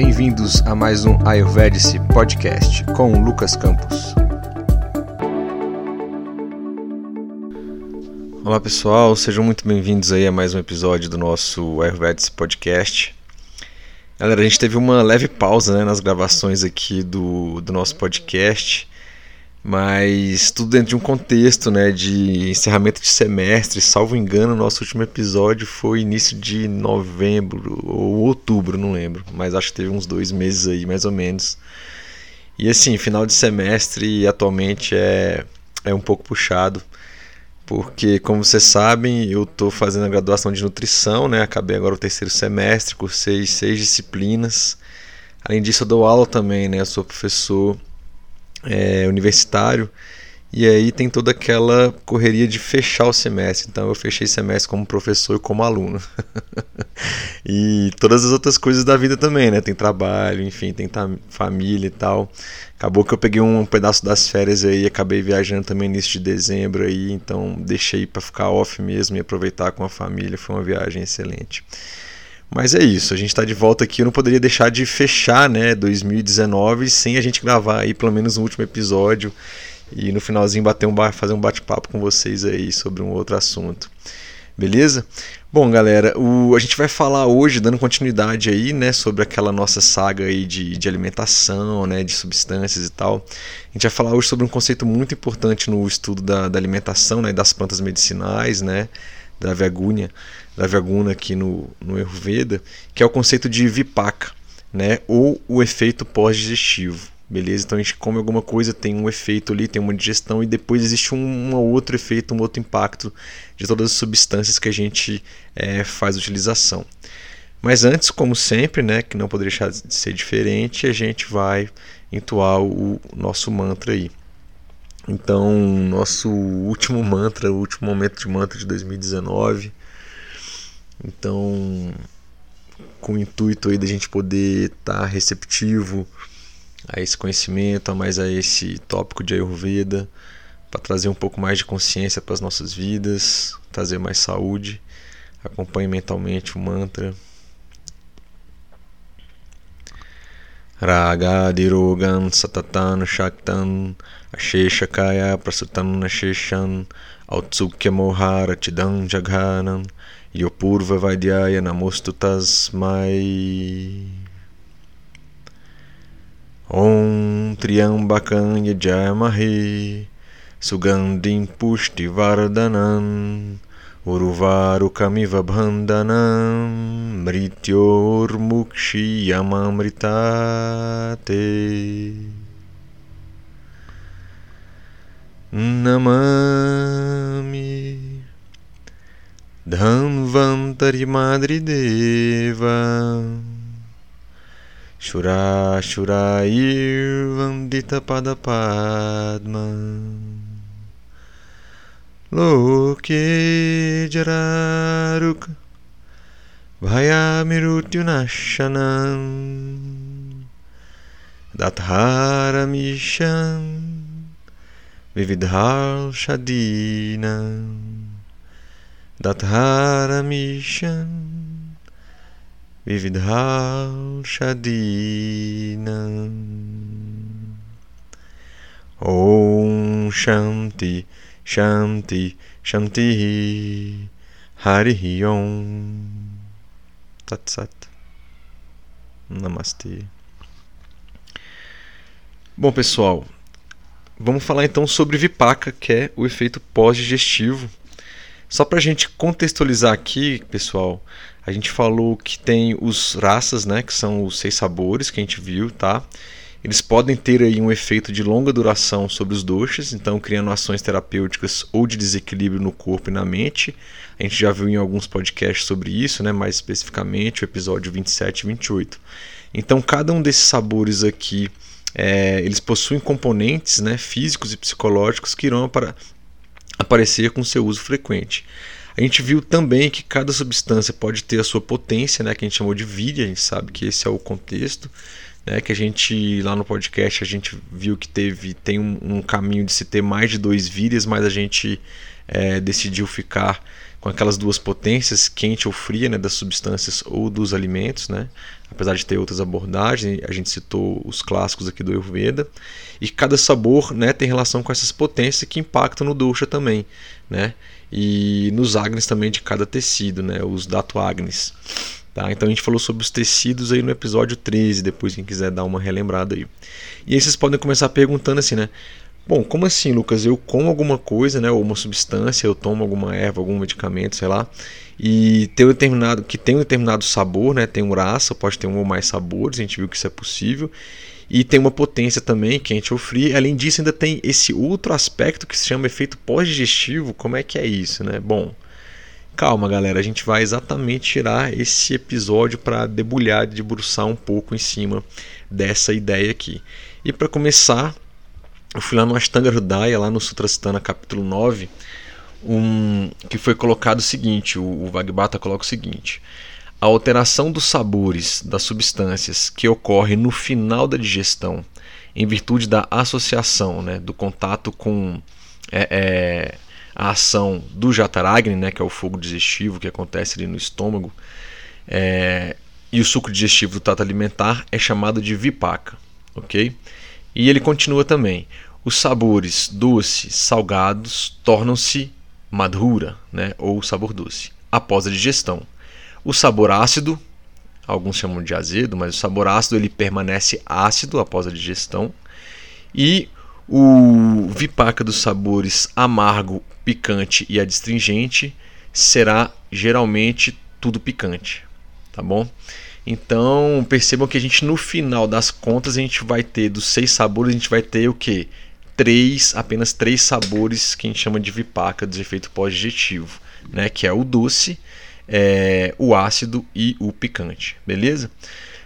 Bem-vindos a mais um Ayurvedic Podcast com Lucas Campos. Olá pessoal, sejam muito bem-vindos aí a mais um episódio do nosso Ayurvedic Podcast. Galera, a gente teve uma leve pausa né, nas gravações aqui do, do nosso podcast mas tudo dentro de um contexto né, de encerramento de semestre. Salvo engano, nosso último episódio foi início de novembro ou outubro, não lembro, mas acho que teve uns dois meses aí, mais ou menos. E assim, final de semestre atualmente é, é um pouco puxado, porque, como vocês sabem, eu estou fazendo a graduação de nutrição, né? acabei agora o terceiro semestre, cursei seis disciplinas. Além disso, eu dou aula também, né? eu sou professor é, universitário. E aí tem toda aquela correria de fechar o semestre. Então eu fechei semestre como professor e como aluno. e todas as outras coisas da vida também, né? Tem trabalho, enfim, tem família e tal. Acabou que eu peguei um pedaço das férias aí, acabei viajando também início de dezembro aí, então deixei para ficar off mesmo e aproveitar com a família. Foi uma viagem excelente. Mas é isso, a gente está de volta aqui. Eu não poderia deixar de fechar né, 2019 sem a gente gravar aí pelo menos um último episódio e no finalzinho bater um fazer um bate-papo com vocês aí sobre um outro assunto. Beleza? Bom, galera, o, a gente vai falar hoje, dando continuidade aí, né, sobre aquela nossa saga aí de, de alimentação, né, de substâncias e tal. A gente vai falar hoje sobre um conceito muito importante no estudo da, da alimentação, né, das plantas medicinais, né, da Vaguna, da Vaguna aqui no, no Ayurveda, que é o conceito de vipaka, né? ou o efeito pós-digestivo. Beleza? Então a gente come alguma coisa, tem um efeito ali, tem uma digestão, e depois existe um, um outro efeito, um outro impacto de todas as substâncias que a gente é, faz utilização. Mas antes, como sempre, né, que não poderia deixar de ser diferente, a gente vai entoar o nosso mantra aí. Então, nosso último mantra, o último momento de mantra de 2019. Então, com o intuito aí da gente poder estar tá receptivo a esse conhecimento, a mais a esse tópico de Ayurveda, para trazer um pouco mais de consciência para as nossas vidas, trazer mais saúde. Acompanhe mentalmente o mantra. Ragadirogan satatan shaktan asheshakaya prasutan asheshan autsukya mohara chidam jaghanan yopurva vaidyaya namostu tasmai Om Triambakan Yajamahe Sugandim Pushti Vardanan Uruvarukamiva Bandhanam Mrityormukshiyamamritate Namami Dhanvantari Madri Deva Shura Shurair Vandita Padapadma Loke Jararuk Bhayamirutyunashanam Datharamishan Vividhal Shadinam Datharamishan Vividhal Shadinam Om Shanti Shanti, Shanti, Hari Om. Tatsat. Namastê. Bom, pessoal, vamos falar então sobre Vipaka, que é o efeito pós-digestivo. Só para a gente contextualizar aqui, pessoal, a gente falou que tem os raças, né, que são os seis sabores que a gente viu, tá? Eles podem ter aí um efeito de longa duração sobre os doshas, então criando ações terapêuticas ou de desequilíbrio no corpo e na mente. A gente já viu em alguns podcasts sobre isso, né, mais especificamente o episódio 27 e 28. Então cada um desses sabores aqui, é, eles possuem componentes né, físicos e psicológicos que irão para aparecer com seu uso frequente. A gente viu também que cada substância pode ter a sua potência, né, que a gente chamou de víria, a gente sabe que esse é o contexto né, que a gente lá no podcast a gente viu que teve tem um, um caminho de se ter mais de dois vídeos, mas a gente é, decidiu ficar com aquelas duas potências, quente ou fria, né, das substâncias ou dos alimentos, né? Apesar de ter outras abordagens, a gente citou os clássicos aqui do Ayurveda, e cada sabor, né, tem relação com essas potências que impactam no dosha também, né? E nos agnes também de cada tecido, né, os dato agnes. Tá? Então a gente falou sobre os tecidos aí no episódio 13, depois quem quiser dar uma relembrada aí. E aí vocês podem começar perguntando assim, né? Bom, como assim, Lucas? Eu como alguma coisa, né, ou uma substância, eu tomo alguma erva, algum medicamento, sei lá, e tem um determinado que tem um determinado sabor, né? Tem um raça, pode ter um ou mais sabores, a gente viu que isso é possível. E tem uma potência também, quente ou fria. Além disso, ainda tem esse outro aspecto que se chama efeito pós-digestivo. Como é que é isso, né? Bom, calma, galera, a gente vai exatamente tirar esse episódio para debulhar, debruçar um pouco em cima dessa ideia aqui. E para começar, eu fui lá no Ashtanga Hridaya, lá no Sutrasthana capítulo 9, um, que foi colocado o seguinte, o, o Vagbata coloca o seguinte, a alteração dos sabores das substâncias que ocorre no final da digestão, em virtude da associação, né, do contato com é, é, a ação do Jataragni, né, que é o fogo digestivo que acontece ali no estômago, é, e o suco digestivo do tato alimentar é chamado de vipaka, ok? E ele continua também. Os sabores doces, salgados, tornam-se madhura, né, ou sabor doce, após a digestão. O sabor ácido, alguns chamam de azedo, mas o sabor ácido ele permanece ácido após a digestão. E o vipaka dos sabores amargo, picante e adstringente será geralmente tudo picante, tá bom? Então percebam que a gente no final das contas a gente vai ter dos seis sabores a gente vai ter o que? Três, apenas três sabores que a gente chama de vipaka, de efeito pós-digestivo, né? Que é o doce, é, o ácido e o picante, beleza?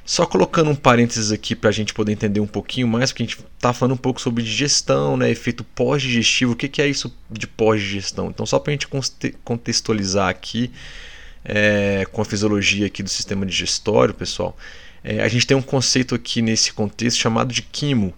Só colocando um parênteses aqui para a gente poder entender um pouquinho mais, porque a gente está falando um pouco sobre digestão, né, efeito pós-digestivo. O que, que é isso de pós-digestão? Então, só para a gente contextualizar aqui, é, com a fisiologia aqui do sistema digestório, pessoal, é, a gente tem um conceito aqui nesse contexto chamado de quimo.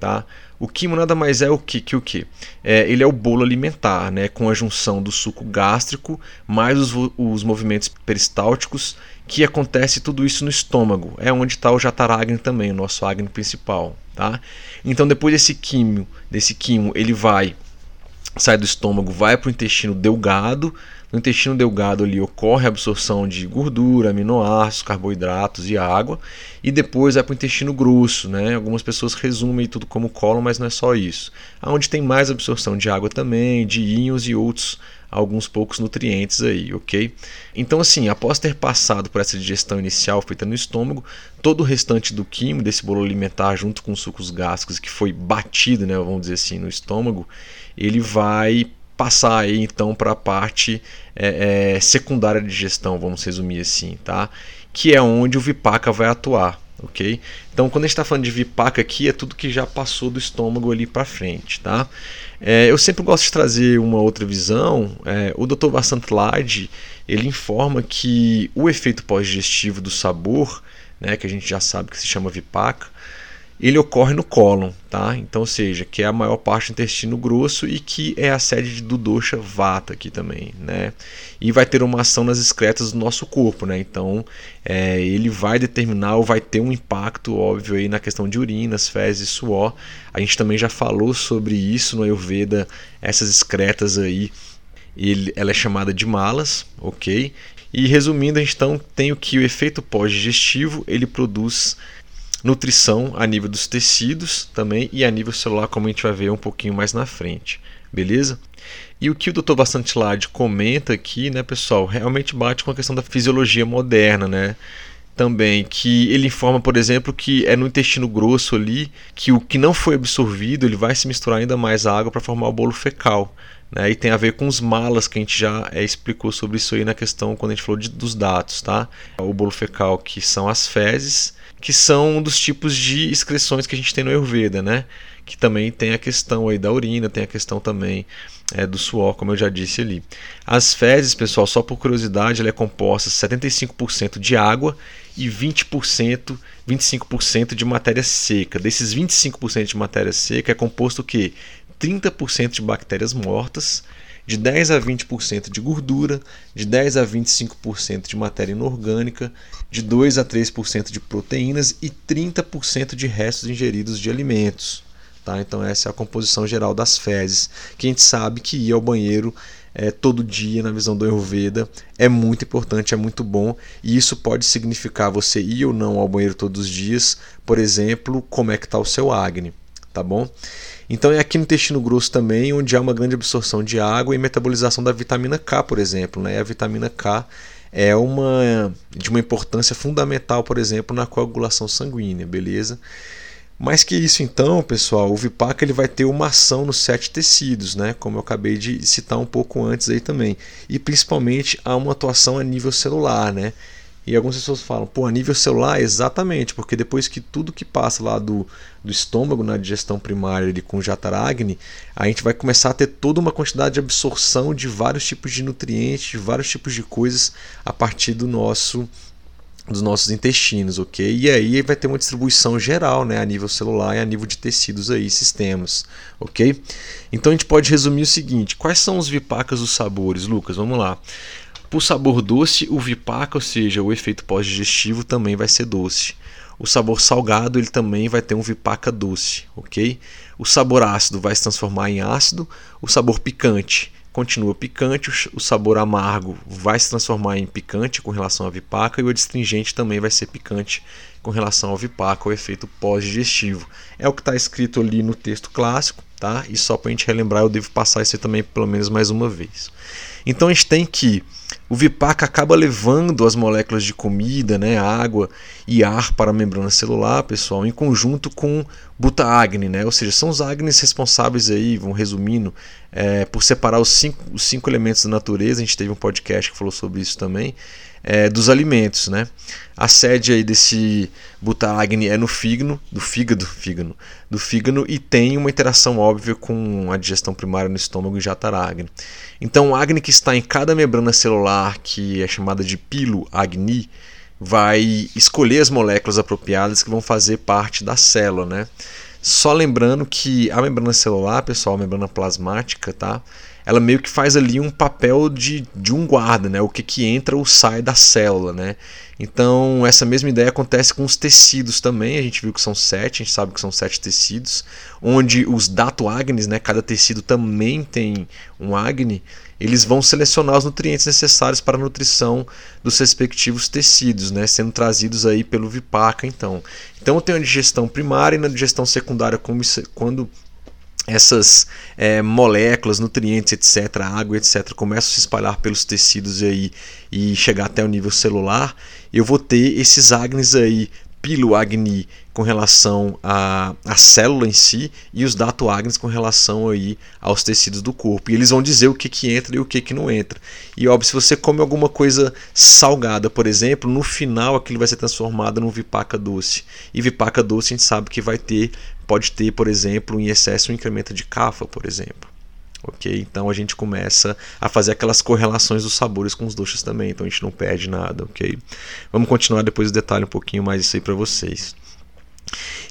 Tá? O quimo nada mais é o que, que o que? É, ele é o bolo alimentar, né, com a junção do suco gástrico mais os, os movimentos peristálticos, que acontece tudo isso no estômago. É onde está o jataragni também, o nosso agni principal. Tá? Então depois desse quimo, desse quimo, ele vai sai do estômago, vai para o intestino delgado, no intestino delgado ali ocorre a absorção de gordura, aminoácidos, carboidratos e água, e depois vai para o intestino grosso. Né? Algumas pessoas resumem tudo como cólon, mas não é só isso. Onde tem mais absorção de água também, de íons e outros alguns poucos nutrientes aí, ok? Então, assim, após ter passado por essa digestão inicial feita no estômago, todo o restante do quimo desse bolo alimentar, junto com os sucos gástricos que foi batido, né, vamos dizer assim, no estômago, ele vai passar aí então para a parte é, é, secundária de digestão, vamos resumir assim, tá? Que é onde o Vipaka vai atuar, ok? Então, quando a gente está falando de Vipaka aqui, é tudo que já passou do estômago ali para frente, tá? É, eu sempre gosto de trazer uma outra visão. É, o Dr. Vasant Lad, ele informa que o efeito pós-digestivo do sabor, né, que a gente já sabe que se chama Vipaka, ele ocorre no cólon, tá? Então, ou seja, que é a maior parte do intestino grosso e que é a sede do dosha vata aqui também, né? E vai ter uma ação nas excretas do nosso corpo, né? Então, é, ele vai determinar ou vai ter um impacto óbvio aí na questão de urinas, fezes suor. A gente também já falou sobre isso no Ayurveda, essas excretas aí, ele, ela é chamada de malas, ok? E resumindo, a gente então tem o que o efeito pós-digestivo ele produz nutrição a nível dos tecidos também e a nível celular, como a gente vai ver um pouquinho mais na frente, beleza? E o que o Dr. Vasantilade comenta aqui, né, pessoal, realmente bate com a questão da fisiologia moderna, né? Também que ele informa, por exemplo, que é no intestino grosso ali que o que não foi absorvido ele vai se misturar ainda mais à água para formar o bolo fecal. Né, e tem a ver com os malas que a gente já é, explicou sobre isso aí na questão quando a gente falou de, dos dados, tá? O bolo fecal que são as fezes que são um dos tipos de excreções que a gente tem no Ayurveda, né? Que também tem a questão aí da urina, tem a questão também é, do suor, como eu já disse ali. As fezes, pessoal, só por curiosidade, ela é composta 75% de água e 20%, 25% de matéria seca. Desses 25% de matéria seca é composto o quê? 30% de bactérias mortas de 10 a 20% de gordura, de 10 a 25% de matéria inorgânica, de 2 a 3% de proteínas e 30% de restos ingeridos de alimentos. Tá? Então essa é a composição geral das fezes, que a gente sabe que ir ao banheiro é, todo dia na visão do Ayurveda é muito importante, é muito bom e isso pode significar você ir ou não ao banheiro todos os dias, por exemplo, como é que está o seu Agni, tá bom? Então é aqui no intestino grosso também onde há uma grande absorção de água e metabolização da vitamina K, por exemplo, né? A vitamina K é uma de uma importância fundamental, por exemplo, na coagulação sanguínea, beleza? Mais que isso, então, pessoal, o Vipaka ele vai ter uma ação nos sete tecidos, né? Como eu acabei de citar um pouco antes aí também. E principalmente há uma atuação a nível celular, né? E algumas pessoas falam, pô, a nível celular, exatamente, porque depois que tudo que passa lá do, do estômago na digestão primária ali, com o Jataragni, a gente vai começar a ter toda uma quantidade de absorção de vários tipos de nutrientes, de vários tipos de coisas a partir do nosso dos nossos intestinos, ok? E aí vai ter uma distribuição geral, né, a nível celular e a nível de tecidos aí, sistemas, ok? Então a gente pode resumir o seguinte: quais são os vipacas dos sabores, Lucas? Vamos lá. Por sabor doce, o vipaca, ou seja, o efeito pós-digestivo também vai ser doce. O sabor salgado, ele também vai ter um vipaca doce, ok? O sabor ácido vai se transformar em ácido. O sabor picante continua picante, o sabor amargo vai se transformar em picante com relação à vipaca e o adstringente também vai ser picante com relação ao vipaca, o efeito pós-digestivo. É o que está escrito ali no texto clássico, tá? E só para a gente relembrar, eu devo passar isso também pelo menos mais uma vez. Então a gente tem que o Vipaca acaba levando as moléculas de comida, né, água e ar para a membrana celular, pessoal, em conjunto com butaagni, né? Ou seja, são os agnes responsáveis aí, vão resumindo, é, por separar os cinco, os cinco elementos da natureza. A gente teve um podcast que falou sobre isso também é, dos alimentos, né? A sede aí desse butaagni é no fígado, do fígado, fígado, do fígado e tem uma interação óbvia com a digestão primária no estômago e jataragni. Então, o agni que está em cada membrana celular, que é chamada de pilo agni, vai escolher as moléculas apropriadas que vão fazer parte da célula, né? Só lembrando que a membrana celular, pessoal, a membrana plasmática, tá? Ela meio que faz ali um papel de, de um guarda, né? O que, que entra ou sai da célula, né? Então, essa mesma ideia acontece com os tecidos também. A gente viu que são sete, a gente sabe que são sete tecidos, onde os dato agnes, né? Cada tecido também tem um agne. Eles vão selecionar os nutrientes necessários para a nutrição dos respectivos tecidos, né? Sendo trazidos aí pelo vipaca, então. Então, eu tenho a digestão primária e na digestão secundária, como quando essas é, moléculas, nutrientes, etc., água, etc., começam a se espalhar pelos tecidos aí e chegar até o nível celular, eu vou ter esses agnes aí, piloagni com relação à, à célula em si e os datoagnes com relação aí aos tecidos do corpo. E eles vão dizer o que, que entra e o que, que não entra. E óbvio, se você come alguma coisa salgada, por exemplo, no final aquilo vai ser transformado num vipaca doce. E vipaca doce a gente sabe que vai ter pode ter, por exemplo, em excesso um incremento de cafa, por exemplo. Ok? Então a gente começa a fazer aquelas correlações dos sabores com os doces também, então a gente não perde nada, ok? Vamos continuar depois o detalhe um pouquinho mais isso aí para vocês.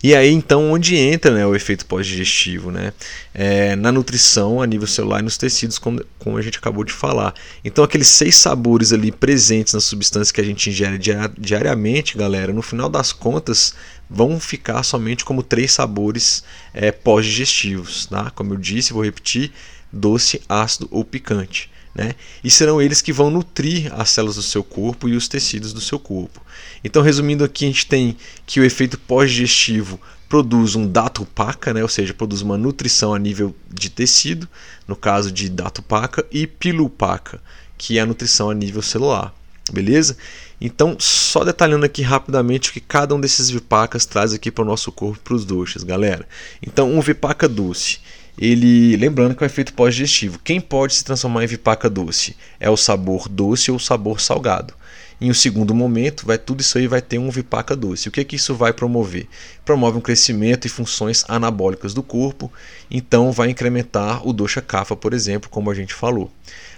E aí então onde entra né, o efeito pós-digestivo? Né? É, na nutrição a nível celular e nos tecidos, como, como, a gente acabou de falar. Então aqueles seis sabores ali presentes nas substâncias que a gente ingere diariamente, galera, no final das contas vão ficar somente como três sabores é, pós-digestivos. Tá? Como eu disse, vou repetir, doce, ácido ou picante. Né? E serão eles que vão nutrir as células do seu corpo e os tecidos do seu corpo. Então, resumindo aqui, a gente tem que o efeito pós-digestivo produz um dato paca, né? ou seja, produz uma nutrição a nível de tecido, no caso de dato paca, e pilupaca, que é a nutrição a nível celular. Beleza? Então, só detalhando aqui rapidamente o que cada um desses vipacas traz aqui para o nosso corpo, para os doces, galera. Então, um vipaca doce ele lembrando que é um efeito pós-digestivo. Quem pode se transformar em vipaca doce? É o sabor doce ou o sabor salgado. Em um segundo momento, vai tudo isso aí vai ter um vipaca doce. O que que isso vai promover? Promove um crescimento e funções anabólicas do corpo, então vai incrementar o dosha kapha, por exemplo, como a gente falou.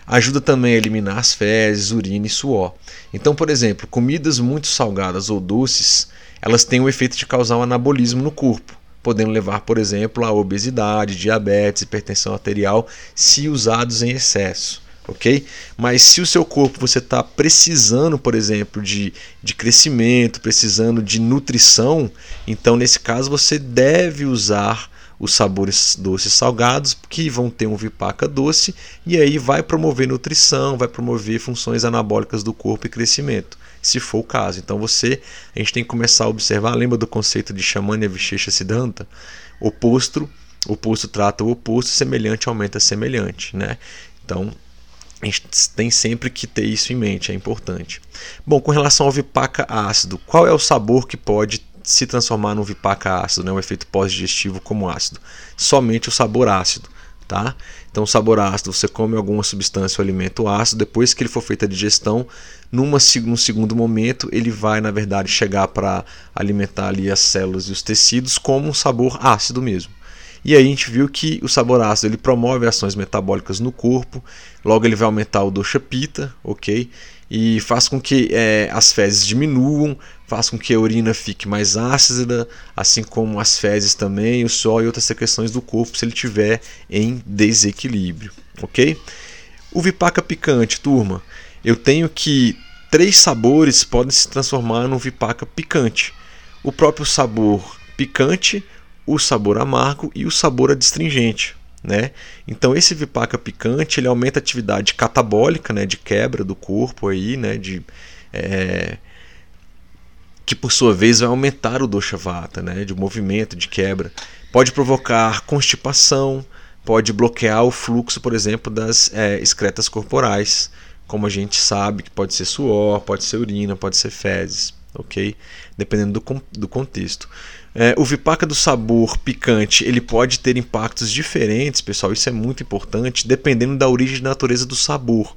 Ajuda também a eliminar as fezes, urina e suor. Então, por exemplo, comidas muito salgadas ou doces, elas têm o efeito de causar um anabolismo no corpo podendo levar, por exemplo, a obesidade, diabetes, hipertensão arterial, se usados em excesso. Ok? Mas se o seu corpo você está precisando, por exemplo, de, de crescimento, precisando de nutrição, então nesse caso você deve usar os sabores doces salgados, que vão ter um vipaca doce, e aí vai promover nutrição, vai promover funções anabólicas do corpo e crescimento, se for o caso. Então você, a gente tem que começar a observar, lembra do conceito de Shamanya Vishesha Siddhanta? Oposto, oposto trata o oposto, semelhante aumenta semelhante, né? Então, a gente tem sempre que ter isso em mente, é importante. Bom, com relação ao vipaca ácido, qual é o sabor que pode se transformar num vipaca ácido, né, um efeito pós-digestivo como ácido. Somente o sabor ácido. Tá? Então, o sabor ácido, você come alguma substância ou alimento ácido, depois que ele for feita a digestão, numa, num segundo momento, ele vai, na verdade, chegar para alimentar ali as células e os tecidos como um sabor ácido mesmo. E aí a gente viu que o sabor ácido ele promove ações metabólicas no corpo, logo ele vai aumentar o dosha pita, ok? E faz com que é, as fezes diminuam, faz com que a urina fique mais ácida, assim como as fezes também, o suor e outras secreções do corpo se ele tiver em desequilíbrio, ok? O vipaca picante, turma, eu tenho que três sabores podem se transformar num vipaca picante. O próprio sabor picante, o sabor amargo e o sabor adstringente. Né? Então esse vipaca picante ele aumenta a atividade catabólica, né, de quebra do corpo aí, né, de é, que por sua vez vai aumentar o dosha vata, né, de movimento, de quebra. Pode provocar constipação, pode bloquear o fluxo, por exemplo, das é, excretas corporais, como a gente sabe que pode ser suor, pode ser urina, pode ser fezes, ok? Dependendo do, do contexto. É, o vipaca do sabor picante ele pode ter impactos diferentes, pessoal. Isso é muito importante, dependendo da origem e natureza do sabor.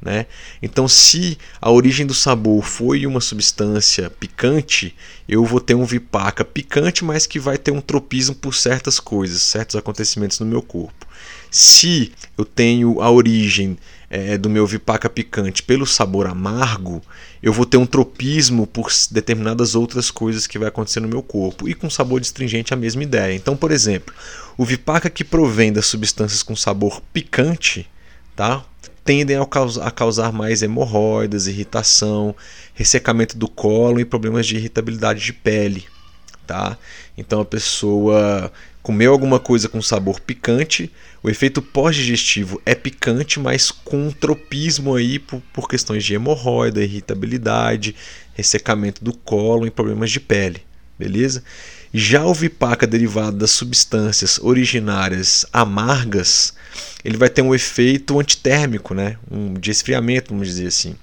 Né? Então, se a origem do sabor foi uma substância picante, eu vou ter um vipaca picante, mas que vai ter um tropismo por certas coisas, certos acontecimentos no meu corpo. Se eu tenho a origem é, do meu vipaca picante pelo sabor amargo, eu vou ter um tropismo por determinadas outras coisas que vai acontecer no meu corpo. E com sabor astringente a mesma ideia. Então, por exemplo, o vipaca que provém das substâncias com sabor picante, tá? tendem a causar, a causar mais hemorroidas, irritação, ressecamento do colo e problemas de irritabilidade de pele. Tá? Então a pessoa comeu alguma coisa com sabor picante, o efeito pós-digestivo é picante, mas com tropismo aí por, por questões de hemorroida, irritabilidade, ressecamento do colo e problemas de pele, beleza? Já o vipaca derivado das substâncias originárias amargas, ele vai ter um efeito antitérmico, né? um de esfriamento, vamos dizer assim.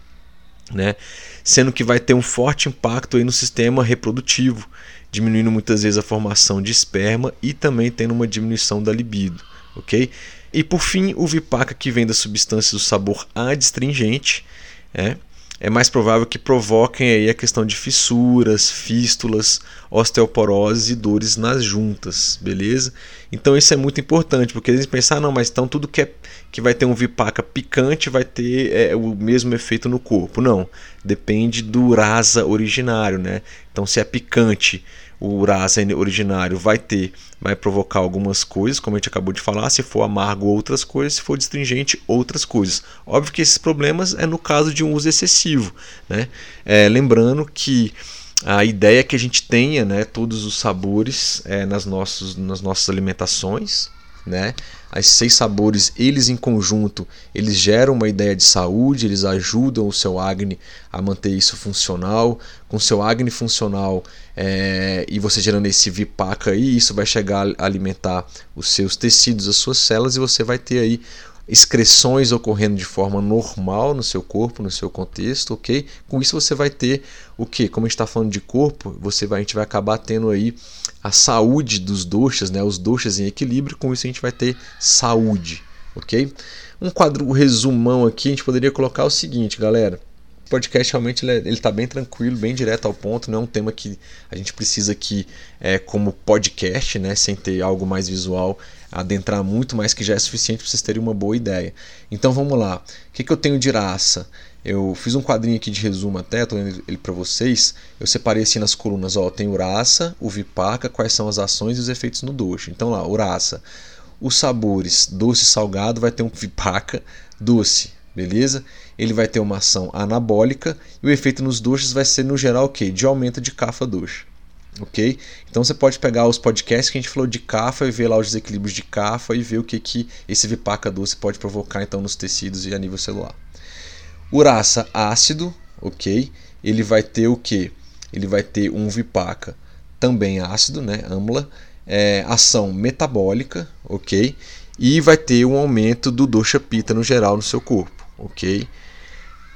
Né? Sendo que vai ter um forte impacto aí no sistema reprodutivo, diminuindo muitas vezes a formação de esperma e também tendo uma diminuição da libido, ok? E por fim, o vipaca que vem das substâncias do sabor adstringente, é, é mais provável que provoquem aí a questão de fissuras, fístulas, osteoporose e dores nas juntas, beleza? Então isso é muito importante, porque eles pensam, ah, não, mas então tudo que, é, que vai ter um vipaca picante vai ter é, o mesmo efeito no corpo. Não, depende do rasa originário, né? Então se é picante o rasa originário vai ter, vai provocar algumas coisas, como a gente acabou de falar, se for amargo outras coisas, se for distringente outras coisas. Óbvio que esses problemas é no caso de um uso excessivo, né? É, lembrando que a ideia é que a gente tenha, né, todos os sabores é, nas, nossos, nas nossas alimentações, né? As seis sabores, eles em conjunto, eles geram uma ideia de saúde, eles ajudam o seu Agni a manter isso funcional. Com seu Agni funcional é, e você gerando esse Vipaka aí, isso vai chegar a alimentar os seus tecidos, as suas células, e você vai ter aí excreções ocorrendo de forma normal no seu corpo, no seu contexto, ok? Com isso você vai ter o que? Como a gente está falando de corpo, você vai, a gente vai acabar tendo aí a saúde dos doxas, né? Os doxas em equilíbrio, com isso a gente vai ter saúde, ok? Um quadro um resumão aqui, a gente poderia colocar o seguinte, galera. O podcast realmente ele, é, ele tá bem tranquilo, bem direto ao ponto, não é um tema que a gente precisa aqui é, como podcast, né? Sem ter algo mais visual, adentrar muito, mas que já é suficiente para vocês terem uma boa ideia. Então vamos lá. O que, que eu tenho de raça? Eu fiz um quadrinho aqui de resumo até, tô lendo ele para vocês. Eu separei assim nas colunas, ó, tem Uraça, o Vipaka, quais são as ações e os efeitos no doce. Então lá, Uraça, os sabores doce e salgado vai ter um Vipaka doce, beleza? Ele vai ter uma ação anabólica e o efeito nos doces vai ser no geral o quê? De aumento de cafa doce. Ok? Então você pode pegar os podcasts que a gente falou de cafa e ver lá os desequilíbrios de cafa e ver o que, que esse Vipaka doce pode provocar então nos tecidos e a nível celular. Uraça ácido, ok? Ele vai ter o que? Ele vai ter um vipaca também ácido, né? Amla, é, ação metabólica, ok? E vai ter um aumento do dosha pita no geral no seu corpo, ok?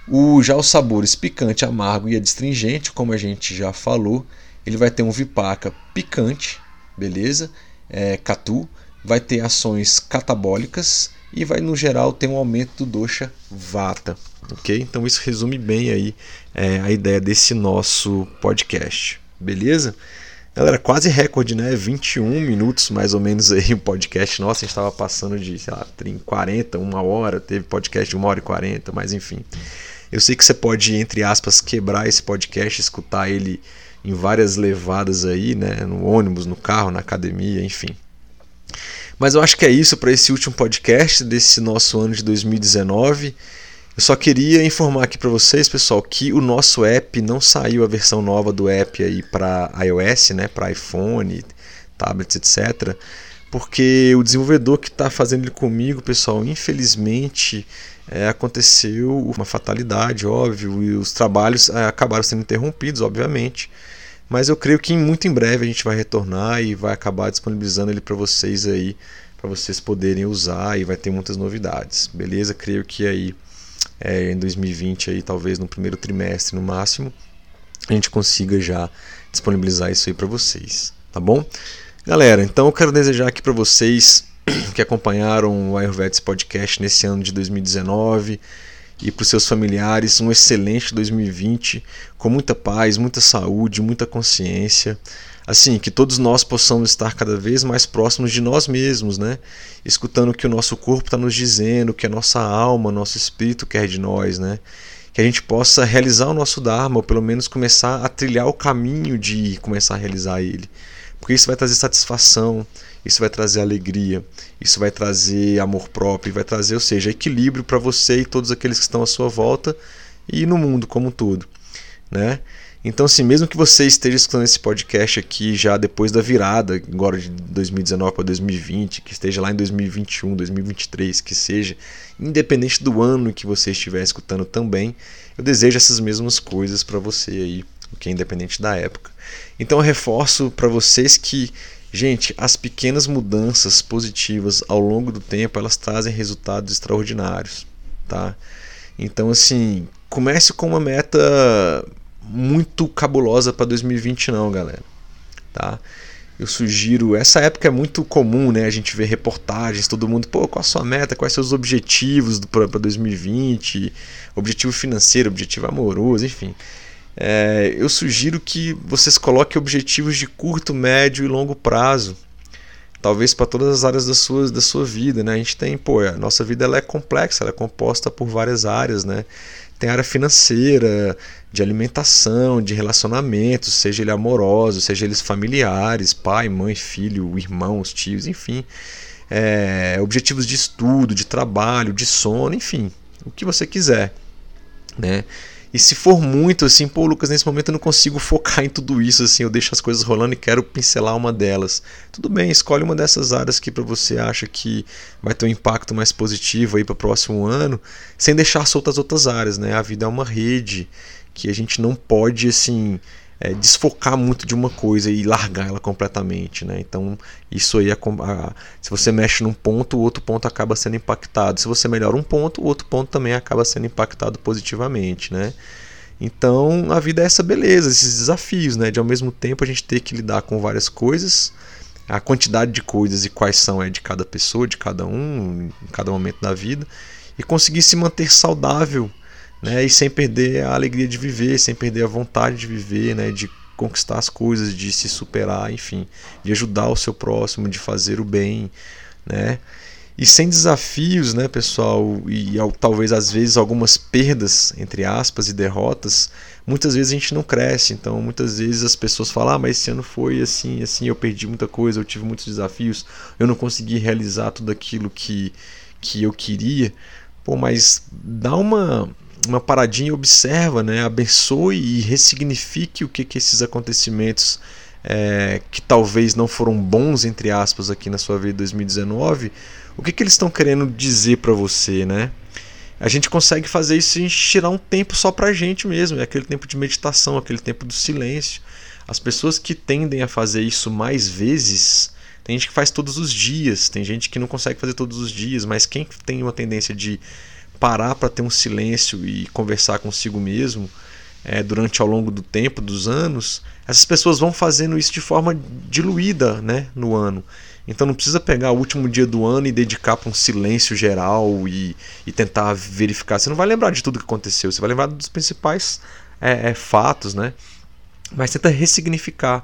O, já os sabores picante, amargo e adstringente, como a gente já falou, ele vai ter um vipaca picante, beleza? É, catu, vai ter ações catabólicas e vai no geral ter um aumento do dosha vata, ok? Então isso resume bem aí é, a ideia desse nosso podcast, beleza? Galera, quase recorde, né? 21 minutos mais ou menos aí o podcast. Nossa, a gente estava passando de, sei lá, 40, uma hora, teve podcast de uma hora e 40, mas enfim. Eu sei que você pode, entre aspas, quebrar esse podcast, escutar ele em várias levadas aí, né? No ônibus, no carro, na academia, enfim. Mas eu acho que é isso para esse último podcast desse nosso ano de 2019. Eu só queria informar aqui para vocês, pessoal, que o nosso app não saiu a versão nova do app aí para iOS, né, para iPhone, tablets, etc. Porque o desenvolvedor que está fazendo ele comigo, pessoal, infelizmente é, aconteceu uma fatalidade, óbvio, e os trabalhos é, acabaram sendo interrompidos, obviamente. Mas eu creio que muito em breve a gente vai retornar e vai acabar disponibilizando ele para vocês aí, para vocês poderem usar e vai ter muitas novidades, beleza? Creio que aí é, em 2020 aí talvez no primeiro trimestre no máximo a gente consiga já disponibilizar isso aí para vocês, tá bom? Galera, então eu quero desejar aqui para vocês que acompanharam o Ayurvedic Podcast nesse ano de 2019 e para os seus familiares um excelente 2020 com muita paz, muita saúde, muita consciência assim, que todos nós possamos estar cada vez mais próximos de nós mesmos, né? Escutando o que o nosso corpo está nos dizendo, o que a nossa alma, nosso espírito quer de nós, né? Que a gente possa realizar o nosso Dharma, ou pelo menos começar a trilhar o caminho de começar a realizar ele. Porque isso vai trazer satisfação, isso vai trazer alegria, isso vai trazer amor próprio, vai trazer, ou seja, equilíbrio para você e todos aqueles que estão à sua volta e no mundo como um todo, né? Então, assim, mesmo que você esteja escutando esse podcast aqui já depois da virada, agora de 2019 para 2020, que esteja lá em 2021, 2023, que seja, independente do ano que você estiver escutando também, eu desejo essas mesmas coisas para você aí, o que é independente da época. Então, eu reforço para vocês que, gente, as pequenas mudanças positivas ao longo do tempo, elas trazem resultados extraordinários, tá? Então, assim, comece com uma meta muito cabulosa para 2020 não, galera. Tá? Eu sugiro, essa época é muito comum, né? A gente vê reportagens, todo mundo, pô, qual a sua meta, quais seus objetivos para 2020, objetivo financeiro, objetivo amoroso, enfim. É, eu sugiro que vocês coloquem objetivos de curto, médio e longo prazo. Talvez para todas as áreas da sua, da sua vida, né? A gente tem, pô, a nossa vida ela é complexa, ela é composta por várias áreas, né? Tem área financeira, de alimentação, de relacionamentos, seja ele amoroso, seja eles familiares, pai, mãe, filho, irmãos, tios, enfim. É, objetivos de estudo, de trabalho, de sono, enfim, o que você quiser, né? E se for muito assim, pô, Lucas, nesse momento eu não consigo focar em tudo isso, assim, eu deixo as coisas rolando e quero pincelar uma delas. Tudo bem, escolhe uma dessas áreas que para você acha que vai ter um impacto mais positivo aí para o próximo ano, sem deixar soltas as outras áreas, né? A vida é uma rede que a gente não pode assim é, desfocar muito de uma coisa e largar ela completamente, né? Então isso aí é, a, se você mexe num ponto, o outro ponto acaba sendo impactado. Se você melhora um ponto, o outro ponto também acaba sendo impactado positivamente, né? Então a vida é essa beleza, esses desafios, né? De ao mesmo tempo a gente ter que lidar com várias coisas, a quantidade de coisas e quais são é de cada pessoa, de cada um, em cada momento da vida, e conseguir se manter saudável né? E sem perder a alegria de viver, sem perder a vontade de viver, né? De conquistar as coisas, de se superar, enfim, de ajudar o seu próximo, de fazer o bem, né? E sem desafios, né, pessoal, e talvez às vezes algumas perdas, entre aspas, e derrotas, muitas vezes a gente não cresce. Então, muitas vezes as pessoas falam: ah, mas esse ano foi assim, assim, eu perdi muita coisa, eu tive muitos desafios, eu não consegui realizar tudo aquilo que, que eu queria. Pô, mas dá uma, uma paradinha e observa, né? abençoe e ressignifique o que, que esses acontecimentos é, que talvez não foram bons, entre aspas, aqui na sua vida em 2019 o que, que eles estão querendo dizer para você, né? A gente consegue fazer isso a gente tirar um tempo só pra gente mesmo, é aquele tempo de meditação, aquele tempo do silêncio. As pessoas que tendem a fazer isso mais vezes, tem gente que faz todos os dias, tem gente que não consegue fazer todos os dias, mas quem tem uma tendência de parar para ter um silêncio e conversar consigo mesmo é, durante ao longo do tempo, dos anos, essas pessoas vão fazendo isso de forma diluída né, no ano. Então não precisa pegar o último dia do ano e dedicar para um silêncio geral e, e tentar verificar. Você não vai lembrar de tudo que aconteceu, você vai lembrar dos principais é, é, fatos, né? Mas tenta ressignificar,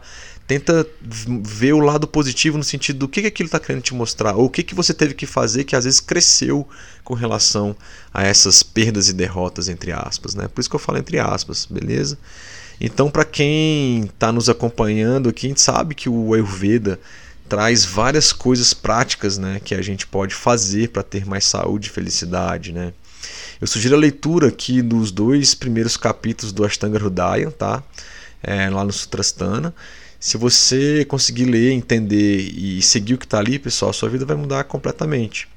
tenta ver o lado positivo no sentido do que, que aquilo está querendo te mostrar, ou o que, que você teve que fazer que às vezes cresceu com relação a essas perdas e derrotas, entre aspas. Né? Por isso que eu falo entre aspas, beleza? Então, para quem está nos acompanhando aqui, a gente sabe que o Ayurveda traz várias coisas práticas né, que a gente pode fazer para ter mais saúde e felicidade. Né? Eu sugiro a leitura aqui dos dois primeiros capítulos do Ashtanga Hridaya, tá? É, lá no Sutrastana. Se você conseguir ler, entender e seguir o que está ali, pessoal, sua vida vai mudar completamente.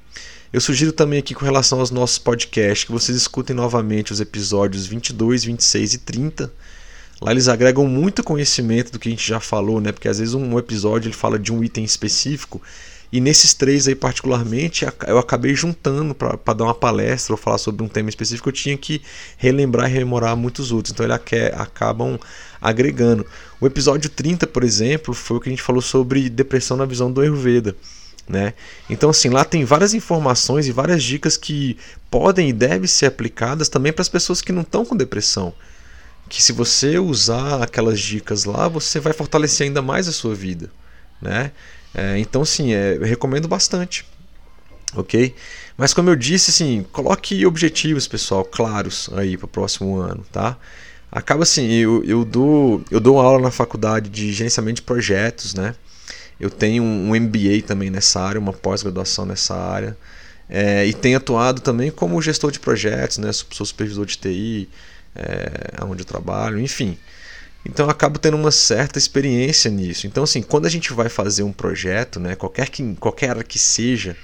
Eu sugiro também aqui com relação aos nossos podcasts que vocês escutem novamente os episódios 22, 26 e 30 Lá eles agregam muito conhecimento do que a gente já falou, né? Porque às vezes um episódio ele fala de um item específico e nesses três aí particularmente eu acabei juntando para dar uma palestra ou falar sobre um tema específico, eu tinha que relembrar e rememorar muitos outros. Então eles acabam agregando. O episódio 30, por exemplo, foi o que a gente falou sobre depressão na visão do Ayurveda. Né? Então, assim, lá tem várias informações e várias dicas que podem e devem ser aplicadas também para as pessoas que não estão com depressão que se você usar aquelas dicas lá, você vai fortalecer ainda mais a sua vida, né? É, então, sim, é, eu recomendo bastante, ok? Mas como eu disse, assim, coloque objetivos, pessoal, claros aí para o próximo ano, tá? Acaba assim, eu, eu, dou, eu dou aula na faculdade de gerenciamento de projetos, né? Eu tenho um MBA também nessa área, uma pós-graduação nessa área. É, e tenho atuado também como gestor de projetos, né? Sou supervisor de TI, é, onde eu trabalho, enfim. Então eu acabo tendo uma certa experiência nisso. Então, assim, quando a gente vai fazer um projeto, né, qualquer, que, qualquer que seja,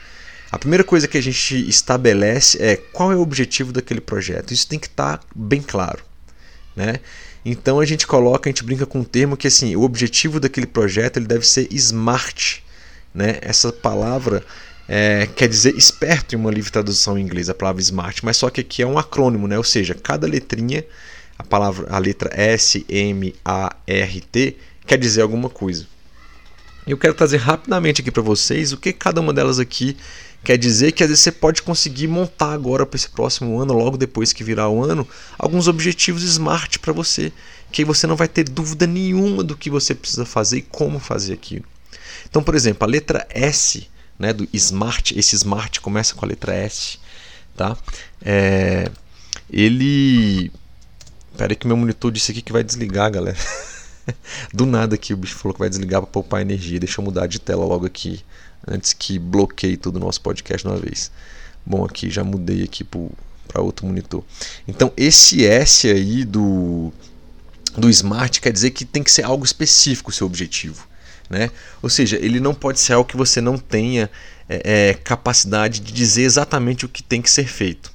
a primeira coisa que a gente estabelece é qual é o objetivo daquele projeto. Isso tem que estar tá bem claro. Né? Então a gente coloca, a gente brinca com um termo que assim, o objetivo daquele projeto ele deve ser smart. Né? Essa palavra é, quer dizer esperto em uma livre tradução em inglês, a palavra smart, mas só que aqui é um acrônimo, né? ou seja, cada letrinha, a palavra, a letra S, M, A, R, T, quer dizer alguma coisa. Eu quero trazer rapidamente aqui para vocês o que cada uma delas aqui quer dizer, que às vezes você pode conseguir montar agora para esse próximo ano, logo depois que virar o ano, alguns objetivos smart para você, que aí você não vai ter dúvida nenhuma do que você precisa fazer e como fazer aquilo. Então, por exemplo, a letra S né, do smart, esse smart começa com a letra S, tá? É, ele, peraí que meu monitor disse aqui que vai desligar, galera. do nada aqui o bicho falou que vai desligar para poupar energia. Deixa eu mudar de tela logo aqui, antes que bloqueie todo o nosso podcast de uma vez. Bom, aqui já mudei aqui para outro monitor. Então esse S aí do do smart quer dizer que tem que ser algo específico o seu objetivo. Né? Ou seja, ele não pode ser algo que você não tenha é, é, capacidade de dizer exatamente o que tem que ser feito.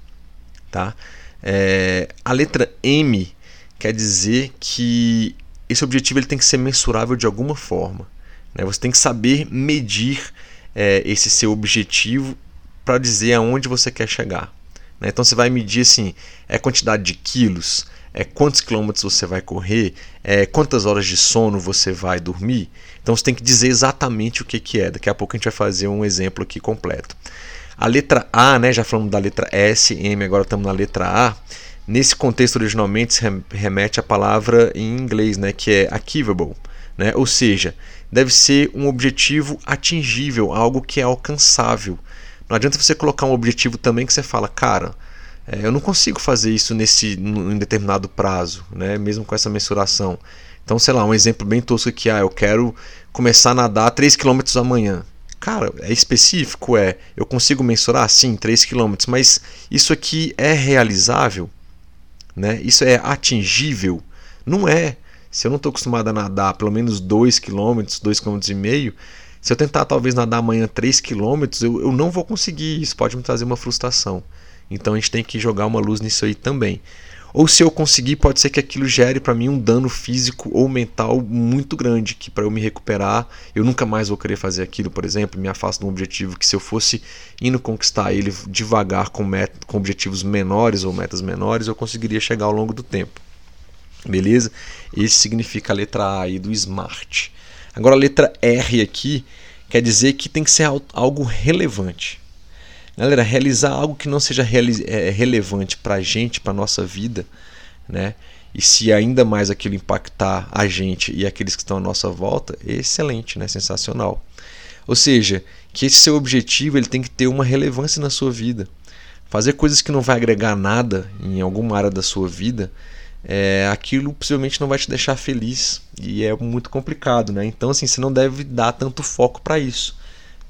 Tá? É, a letra M quer dizer que esse objetivo ele tem que ser mensurável de alguma forma. Né? Você tem que saber medir é, esse seu objetivo para dizer aonde você quer chegar. Né? Então você vai medir assim, é quantidade de quilos, é quantos quilômetros você vai correr, é quantas horas de sono você vai dormir. Então você tem que dizer exatamente o que, que é. Daqui a pouco a gente vai fazer um exemplo aqui completo. A letra A, né, já falamos da letra S, M, agora estamos na letra A. Nesse contexto originalmente se remete à palavra em inglês, né, que é achievable, né? Ou seja, deve ser um objetivo atingível, algo que é alcançável Não adianta você colocar um objetivo também que você fala, cara, é, eu não consigo fazer isso nesse em determinado prazo, né? Mesmo com essa mensuração. Então, sei lá, um exemplo bem tosco aqui, ah, eu quero começar a nadar 3 km amanhã. Cara, é específico, é. Eu consigo mensurar? Sim, 3 km, mas isso aqui é realizável? Né? Isso é atingível? Não é. Se eu não estou acostumado a nadar pelo menos 2 km, 2 km e meio, se eu tentar talvez nadar amanhã 3 km, eu, eu não vou conseguir. Isso pode me trazer uma frustração. Então a gente tem que jogar uma luz nisso aí também. Ou se eu conseguir, pode ser que aquilo gere para mim um dano físico ou mental muito grande, que para eu me recuperar, eu nunca mais vou querer fazer aquilo, por exemplo, me afasto de um objetivo que se eu fosse indo conquistar ele devagar com, com objetivos menores ou metas menores, eu conseguiria chegar ao longo do tempo. Beleza? Esse significa a letra A aí do SMART. Agora a letra R aqui quer dizer que tem que ser algo relevante. Galera, realizar algo que não seja é, relevante para a gente, para nossa vida, né? E se ainda mais aquilo impactar a gente e aqueles que estão à nossa volta, é excelente, né? Sensacional. Ou seja, que esse seu objetivo ele tem que ter uma relevância na sua vida. Fazer coisas que não vai agregar nada em alguma área da sua vida, é, aquilo possivelmente não vai te deixar feliz e é muito complicado, né? Então assim, você não deve dar tanto foco para isso.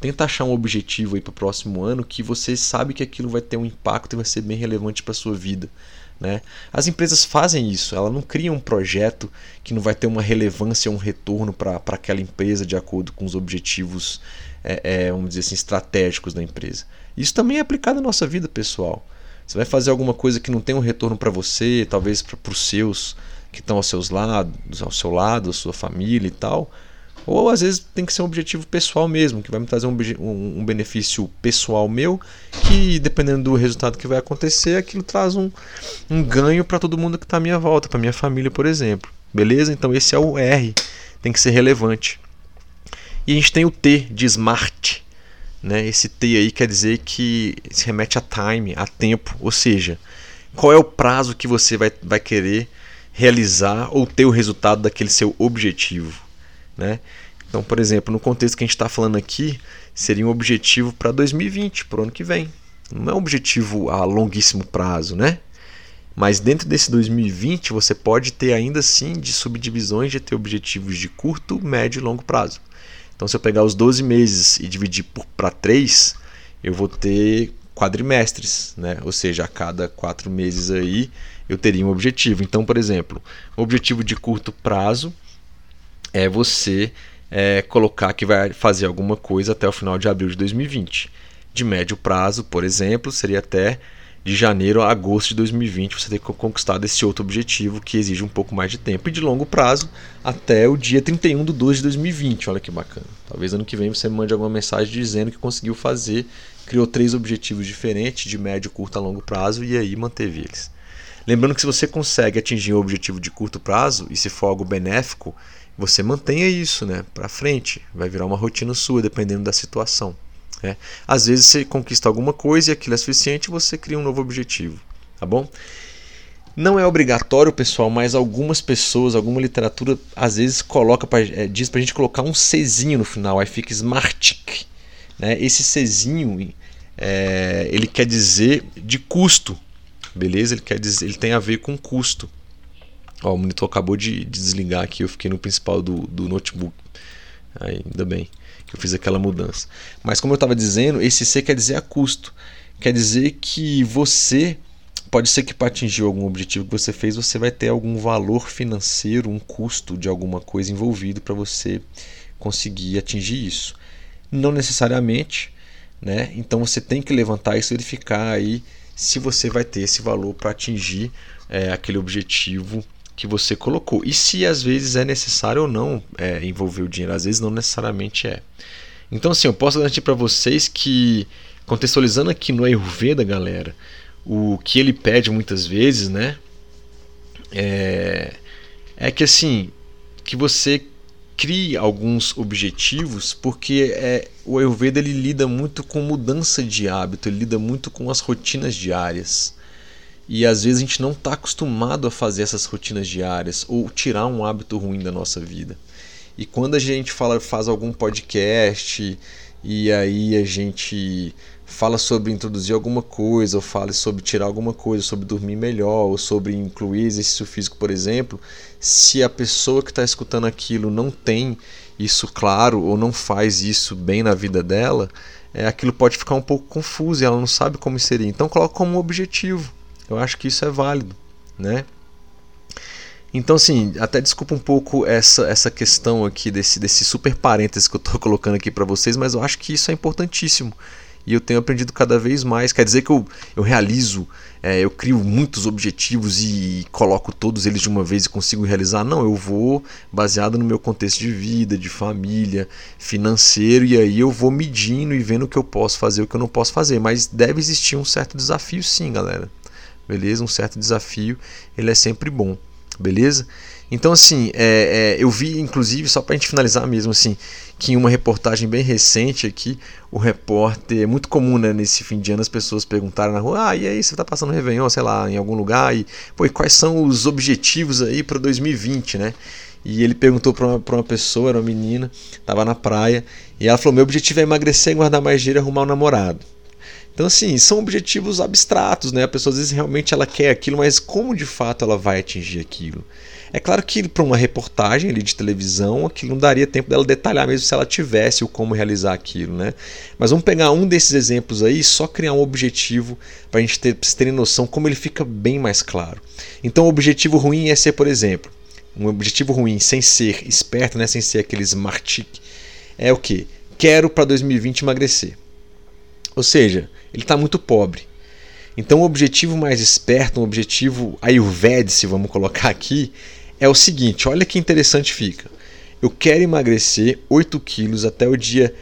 Tenta achar um objetivo aí para o próximo ano que você sabe que aquilo vai ter um impacto e vai ser bem relevante para sua vida. Né? As empresas fazem isso, ela não cria um projeto que não vai ter uma relevância, um retorno para aquela empresa de acordo com os objetivos, é, é, vamos dizer assim, estratégicos da empresa. Isso também é aplicado na nossa vida pessoal. Você vai fazer alguma coisa que não tem um retorno para você, talvez para os seus que estão aos seus lados, ao seu lado, sua família e tal. Ou às vezes tem que ser um objetivo pessoal mesmo, que vai me trazer um, um, benefício pessoal meu, que dependendo do resultado que vai acontecer, aquilo traz um, um ganho para todo mundo que está à minha volta, para minha família, por exemplo. Beleza? Então esse é o R, tem que ser relevante. E a gente tem o T de smart. Né? Esse T aí quer dizer que se remete a time, a tempo, ou seja, qual é o prazo que você vai, vai querer realizar ou ter o resultado daquele seu objetivo. Né? Então, por exemplo, no contexto que a gente está falando aqui, seria um objetivo para 2020, para o ano que vem. Não é um objetivo a longuíssimo prazo, né? Mas dentro desse 2020 você pode ter ainda assim de subdivisões de ter objetivos de curto, médio e longo prazo. Então, se eu pegar os 12 meses e dividir para 3, eu vou ter quadrimestres, né? Ou seja, a cada quatro meses aí eu teria um objetivo. Então, por exemplo, objetivo de curto prazo é você é, colocar que vai fazer alguma coisa até o final de abril de 2020. De médio prazo, por exemplo, seria até de janeiro a agosto de 2020 você ter conquistado esse outro objetivo que exige um pouco mais de tempo. E de longo prazo, até o dia 31 de 2 de 2020. Olha que bacana. Talvez ano que vem você mande alguma mensagem dizendo que conseguiu fazer, criou três objetivos diferentes, de médio, curto a longo prazo, e aí manteve eles. Lembrando que se você consegue atingir o objetivo de curto prazo, e se for algo benéfico, você mantenha isso né, para frente. Vai virar uma rotina sua, dependendo da situação. Né? Às vezes você conquista alguma coisa e aquilo é suficiente você cria um novo objetivo. Tá bom? Não é obrigatório, pessoal, mas algumas pessoas, alguma literatura, às vezes coloca pra, é, diz gente colocar um Czinho no final, aí fica Smartic. Né? Esse Czinho é, ele quer dizer de custo, beleza? Ele quer dizer, ele tem a ver com custo. Ó, o monitor acabou de, de desligar aqui, eu fiquei no principal do, do notebook. Ainda bem que eu fiz aquela mudança. Mas como eu estava dizendo, esse C quer dizer a custo. Quer dizer que você pode ser que para atingir algum objetivo que você fez, você vai ter algum valor financeiro, um custo de alguma coisa envolvido para você conseguir atingir isso. Não necessariamente, né? Então você tem que levantar isso e verificar aí se você vai ter esse valor para atingir é, aquele objetivo que você colocou. E se às vezes é necessário ou não é, envolver o dinheiro, às vezes não necessariamente é. Então, assim, eu posso garantir para vocês que, contextualizando aqui no Ayurveda, galera, o que ele pede muitas vezes, né, é, é que assim, que você crie alguns objetivos, porque é, o Ayurveda ele lida muito com mudança de hábito, ele lida muito com as rotinas diárias. E às vezes a gente não está acostumado a fazer essas rotinas diárias ou tirar um hábito ruim da nossa vida. E quando a gente fala, faz algum podcast e aí a gente fala sobre introduzir alguma coisa, ou fala sobre tirar alguma coisa, sobre dormir melhor, ou sobre incluir exercício físico, por exemplo, se a pessoa que está escutando aquilo não tem isso claro ou não faz isso bem na vida dela, é, aquilo pode ficar um pouco confuso e ela não sabe como seria. Então coloca como objetivo. Eu acho que isso é válido, né? Então, assim, até desculpa um pouco essa, essa questão aqui desse, desse super parênteses que eu estou colocando aqui para vocês, mas eu acho que isso é importantíssimo e eu tenho aprendido cada vez mais. Quer dizer que eu, eu realizo, é, eu crio muitos objetivos e coloco todos eles de uma vez e consigo realizar? Não, eu vou baseado no meu contexto de vida, de família, financeiro, e aí eu vou medindo e vendo o que eu posso fazer e o que eu não posso fazer. Mas deve existir um certo desafio, sim, galera. Beleza? Um certo desafio, ele é sempre bom. Beleza? Então, assim, é, é, eu vi, inclusive, só para a gente finalizar mesmo, assim, que em uma reportagem bem recente aqui, o repórter, é muito comum, né, nesse fim de ano as pessoas perguntarem na rua, ah, e aí, você está passando Réveillon, sei lá, em algum lugar, e, pô, e quais são os objetivos aí para 2020, né? E ele perguntou para uma, uma pessoa, era uma menina, estava na praia, e ela falou, meu objetivo é emagrecer, guardar mais dinheiro e arrumar um namorado. Então, assim, são objetivos abstratos, né? A pessoa às vezes realmente ela quer aquilo, mas como de fato ela vai atingir aquilo? É claro que para uma reportagem ali de televisão, aquilo não daria tempo dela detalhar mesmo se ela tivesse o como realizar aquilo, né? Mas vamos pegar um desses exemplos aí, só criar um objetivo para a gente ter, terem noção como ele fica bem mais claro. Então, o objetivo ruim é ser, por exemplo, um objetivo ruim sem ser esperto, né? Sem ser aquele smart é o que? Quero para 2020 emagrecer. Ou seja, ele está muito pobre. Então, o objetivo mais esperto, um objetivo Ayurveda, se vamos colocar aqui, é o seguinte: olha que interessante fica. Eu quero emagrecer 8 quilos até o dia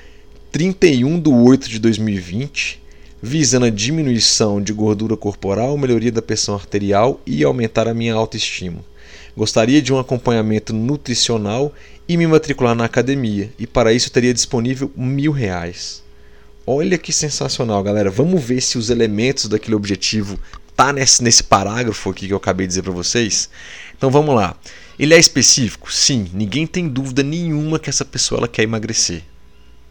31 de 8 de 2020, visando a diminuição de gordura corporal, melhoria da pressão arterial e aumentar a minha autoestima. Gostaria de um acompanhamento nutricional e me matricular na academia, e para isso teria disponível mil reais. Olha que sensacional, galera. Vamos ver se os elementos daquele objetivo tá nesse, nesse parágrafo aqui que eu acabei de dizer para vocês. Então vamos lá. Ele é específico? Sim, ninguém tem dúvida nenhuma que essa pessoa ela quer emagrecer.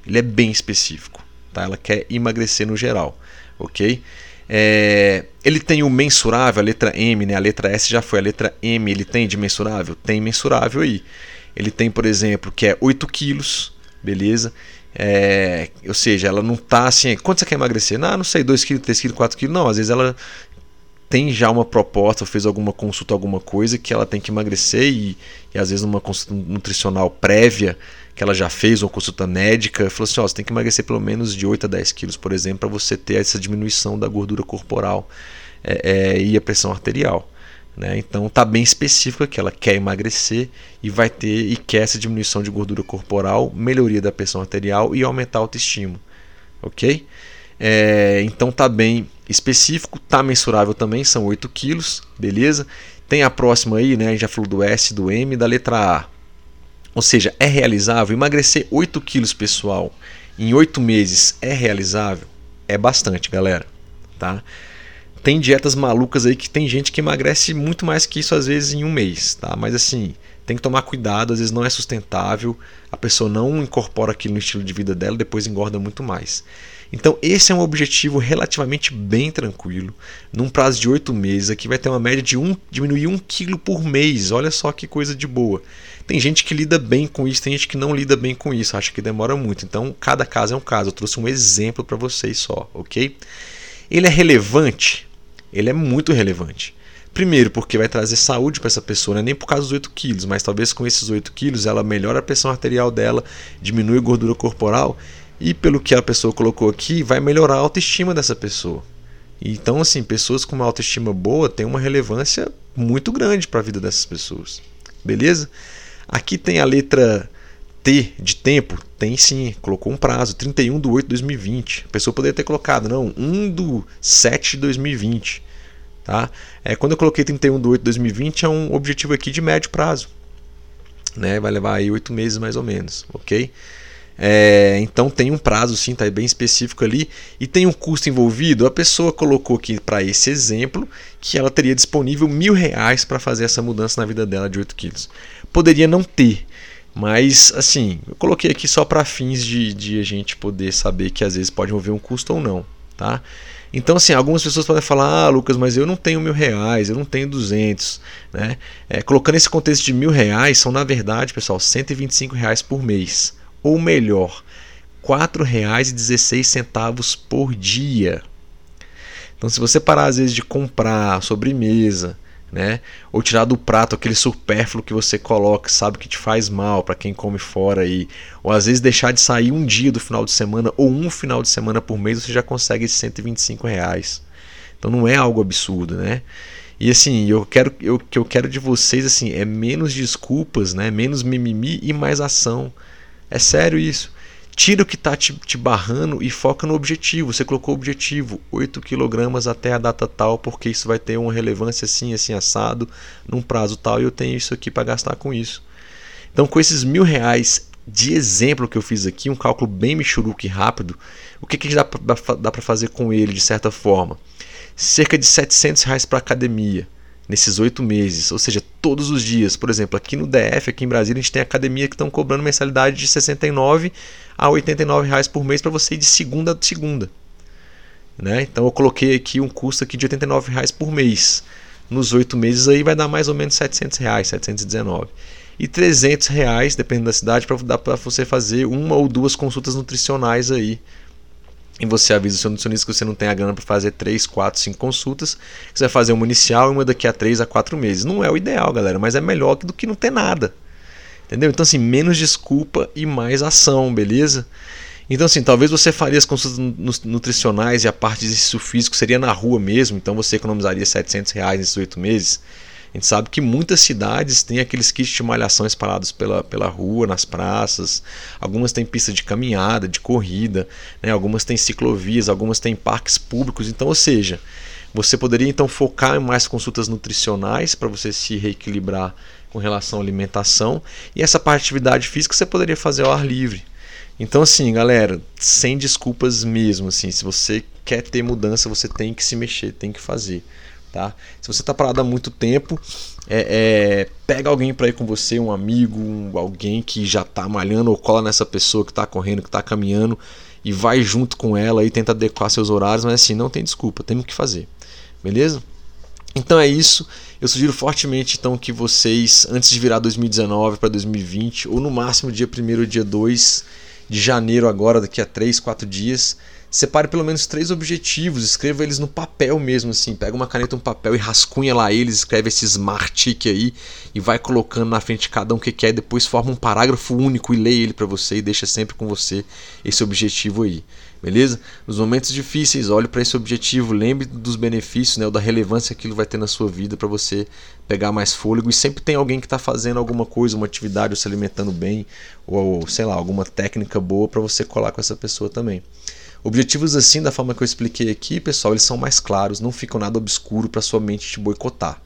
Ele é bem específico, tá? Ela quer emagrecer no geral, ok? É, ele tem o mensurável, a letra M, né? A letra S já foi, a letra M ele tem de mensurável? Tem mensurável aí. Ele tem, por exemplo, que é 8 quilos, beleza? É, ou seja, ela não está assim, quanto você quer emagrecer? Não, não sei, 2 kg, 3 kg, 4 kg. Não, às vezes ela tem já uma proposta, fez alguma consulta, alguma coisa que ela tem que emagrecer e, e às vezes numa consulta nutricional prévia que ela já fez, uma consulta médica, falou assim, ó, você tem que emagrecer pelo menos de 8 a 10 quilos, por exemplo, para você ter essa diminuição da gordura corporal é, é, e a pressão arterial. Né? Então tá bem específico que ela quer emagrecer e vai ter e quer essa diminuição de gordura corporal, melhoria da pressão arterial e aumentar a autoestima, ok? É, então tá bem específico, tá mensurável também, são 8 quilos, beleza? Tem a próxima aí, né? A gente já falou do S, do M, da letra A. Ou seja, é realizável emagrecer 8 quilos, pessoal, em 8 meses é realizável? É bastante, galera, tá? Tem dietas malucas aí que tem gente que emagrece muito mais que isso às vezes em um mês, tá? Mas assim, tem que tomar cuidado, às vezes não é sustentável, a pessoa não incorpora aquilo no estilo de vida dela, depois engorda muito mais. Então, esse é um objetivo relativamente bem tranquilo. Num prazo de oito meses, aqui vai ter uma média de um, diminuir um quilo por mês. Olha só que coisa de boa. Tem gente que lida bem com isso, tem gente que não lida bem com isso, acha que demora muito. Então, cada caso é um caso. Eu trouxe um exemplo para vocês só, ok? Ele é relevante? Ele é muito relevante. Primeiro, porque vai trazer saúde para essa pessoa, não é nem por causa dos 8 quilos, mas talvez com esses 8 quilos ela melhora a pressão arterial dela, diminui a gordura corporal e, pelo que a pessoa colocou aqui, vai melhorar a autoestima dessa pessoa. Então, assim, pessoas com uma autoestima boa têm uma relevância muito grande para a vida dessas pessoas. Beleza? Aqui tem a letra T de tempo? Tem sim, colocou um prazo, 31 de 8 de 2020. A pessoa poderia ter colocado, não, 1 do 7 de 2020. Tá? É, quando eu coloquei 31 de 8 de 2020, é um objetivo aqui de médio prazo. Né? Vai levar aí 8 meses mais ou menos, ok? É, então tem um prazo sim, tá bem específico ali e tem um custo envolvido. A pessoa colocou aqui para esse exemplo que ela teria disponível mil reais para fazer essa mudança na vida dela de 8 quilos. Poderia não ter, mas, assim, eu coloquei aqui só para fins de, de a gente poder saber que às vezes pode envolver um custo ou não. tá? Então, assim, algumas pessoas podem falar, ah, Lucas, mas eu não tenho mil reais, eu não tenho duzentos, né? É, colocando esse contexto de mil reais, são na verdade, pessoal, 125 reais por mês, ou melhor, R$ 4,16 por dia. Então, se você parar às vezes de comprar sobremesa, né? Ou tirar do prato aquele supérfluo que você coloca, sabe que te faz mal para quem come fora aí, ou às vezes deixar de sair um dia do final de semana ou um final de semana por mês, você já consegue esses 125 reais. Então não é algo absurdo, né? E assim, eu quero eu que eu quero de vocês assim, é menos desculpas, né? Menos mimimi e mais ação. É sério isso. Tira o que está te, te, barrando e foca no objetivo. Você colocou o objetivo 8 kg até a data tal, porque isso vai ter uma relevância assim, assim, assado, num prazo tal, e eu tenho isso aqui para gastar com isso. Então, com esses mil reais de exemplo que eu fiz aqui, um cálculo bem michuruque rápido, o que, que dá para fazer com ele de certa forma? Cerca de 700 reais para academia nesses oito meses, ou seja, todos os dias. Por exemplo, aqui no DF, aqui em Brasília, a gente tem academia que estão cobrando mensalidade de 69 a 89 reais por mês para você ir de segunda a segunda. Né? Então eu coloquei aqui um custo aqui de 89 reais por mês. Nos oito meses aí vai dar mais ou menos 700 reais, 719. E 300 reais, dependendo da cidade, para você fazer uma ou duas consultas nutricionais aí e você avisa o seu nutricionista que você não tem a grana para fazer 3, 4, 5 consultas, que você vai fazer uma inicial e uma daqui a 3 a 4 meses. Não é o ideal, galera, mas é melhor do que não ter nada. Entendeu? Então, assim, menos desculpa e mais ação, beleza? Então, assim, talvez você faria as consultas nutricionais e a parte de exercício físico seria na rua mesmo, então você economizaria 700 reais nesses oito meses. A gente sabe que muitas cidades têm aqueles kits de malhação espalhados pela, pela rua, nas praças. Algumas têm pista de caminhada, de corrida, né? algumas têm ciclovias, algumas têm parques públicos. Então, ou seja, você poderia então focar em mais consultas nutricionais para você se reequilibrar com relação à alimentação. E essa parte de atividade física você poderia fazer ao ar livre. Então, assim, galera, sem desculpas mesmo. Assim, se você quer ter mudança, você tem que se mexer, tem que fazer. Tá? Se você está parado há muito tempo, é, é, pega alguém para ir com você, um amigo, um, alguém que já está malhando ou cola nessa pessoa que está correndo, que está caminhando e vai junto com ela e tenta adequar seus horários, mas assim, não tem desculpa, temos que fazer. Beleza? Então é isso. Eu sugiro fortemente então que vocês, antes de virar 2019 para 2020, ou no máximo dia 1 ou dia 2 de janeiro agora, daqui a 3, 4 dias, separe pelo menos três objetivos, escreva eles no papel mesmo, assim, pega uma caneta, um papel e rascunha lá eles, escreve esse smart tick aí e vai colocando na frente de cada um que quer, depois forma um parágrafo único e leia ele para você e deixa sempre com você esse objetivo aí. Beleza? Nos momentos difíceis, olhe para esse objetivo, lembre dos benefícios, né, ou da relevância que aquilo vai ter na sua vida para você pegar mais fôlego. E sempre tem alguém que está fazendo alguma coisa, uma atividade, ou se alimentando bem, ou sei lá, alguma técnica boa para você colar com essa pessoa também. Objetivos assim, da forma que eu expliquei aqui, pessoal, eles são mais claros, não ficam nada obscuro para sua mente te boicotar.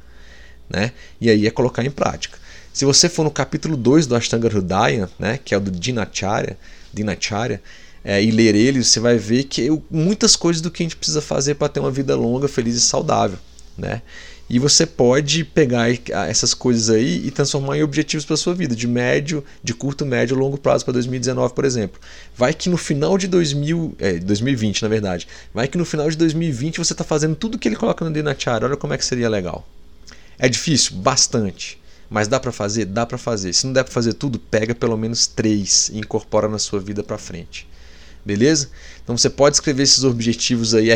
Né? E aí é colocar em prática. Se você for no capítulo 2 do Ashtanga Hridaya, né, que é o do Dinacharya, Dinacharya é, e ler ele, você vai ver que eu, muitas coisas do que a gente precisa fazer para ter uma vida longa, feliz e saudável. Né? E você pode pegar essas coisas aí e transformar em objetivos para sua vida, de médio, de curto, médio longo prazo para 2019, por exemplo. Vai que no final de 2000, é, 2020, na verdade, vai que no final de 2020 você está fazendo tudo que ele coloca no Dinacharya. Olha como é que seria legal. É difícil? Bastante. Mas dá para fazer? Dá para fazer. Se não der para fazer tudo, pega pelo menos três e incorpora na sua vida para frente. Beleza? Então você pode escrever esses objetivos aí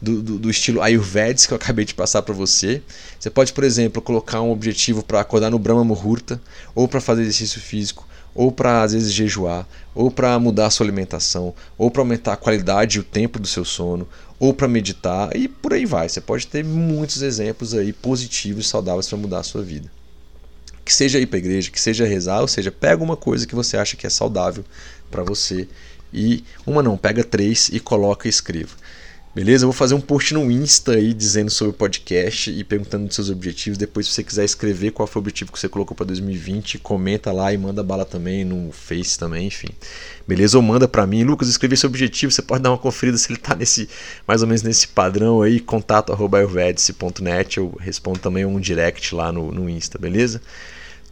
do, do, do estilo Ayurvedic que eu acabei de passar para você. Você pode, por exemplo, colocar um objetivo para acordar no Brahma Muhurta, ou para fazer exercício físico, ou para às vezes jejuar, ou para mudar a sua alimentação, ou para aumentar a qualidade e o tempo do seu sono, ou para meditar e por aí vai. Você pode ter muitos exemplos aí positivos e saudáveis para mudar a sua vida. Que seja ir para igreja, que seja rezar, ou seja, pega uma coisa que você acha que é saudável para você e uma não, pega três e coloca e escreva. Beleza? Eu vou fazer um post no Insta aí dizendo sobre o podcast e perguntando dos seus objetivos. Depois, se você quiser escrever qual foi o objetivo que você colocou para 2020, comenta lá e manda bala também no Face também, enfim. Beleza? Ou manda para mim, Lucas, escrevi esse objetivo. Você pode dar uma conferida se ele tá nesse mais ou menos nesse padrão aí, contato@ayurvedice.net. Eu respondo também um direct lá no, no Insta, beleza?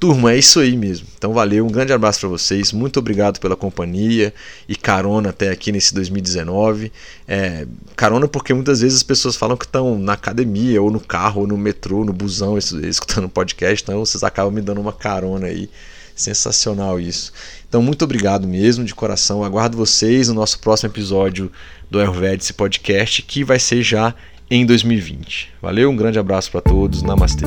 Turma, é isso aí mesmo. Então valeu, um grande abraço para vocês. Muito obrigado pela companhia e carona até aqui nesse 2019. É, carona porque muitas vezes as pessoas falam que estão na academia, ou no carro, ou no metrô, no busão, escutando podcast. Então vocês acabam me dando uma carona aí. Sensacional isso. Então, muito obrigado mesmo, de coração. Aguardo vocês no nosso próximo episódio do Ayurvedic Podcast, que vai ser já em 2020. Valeu, um grande abraço para todos. Namastê.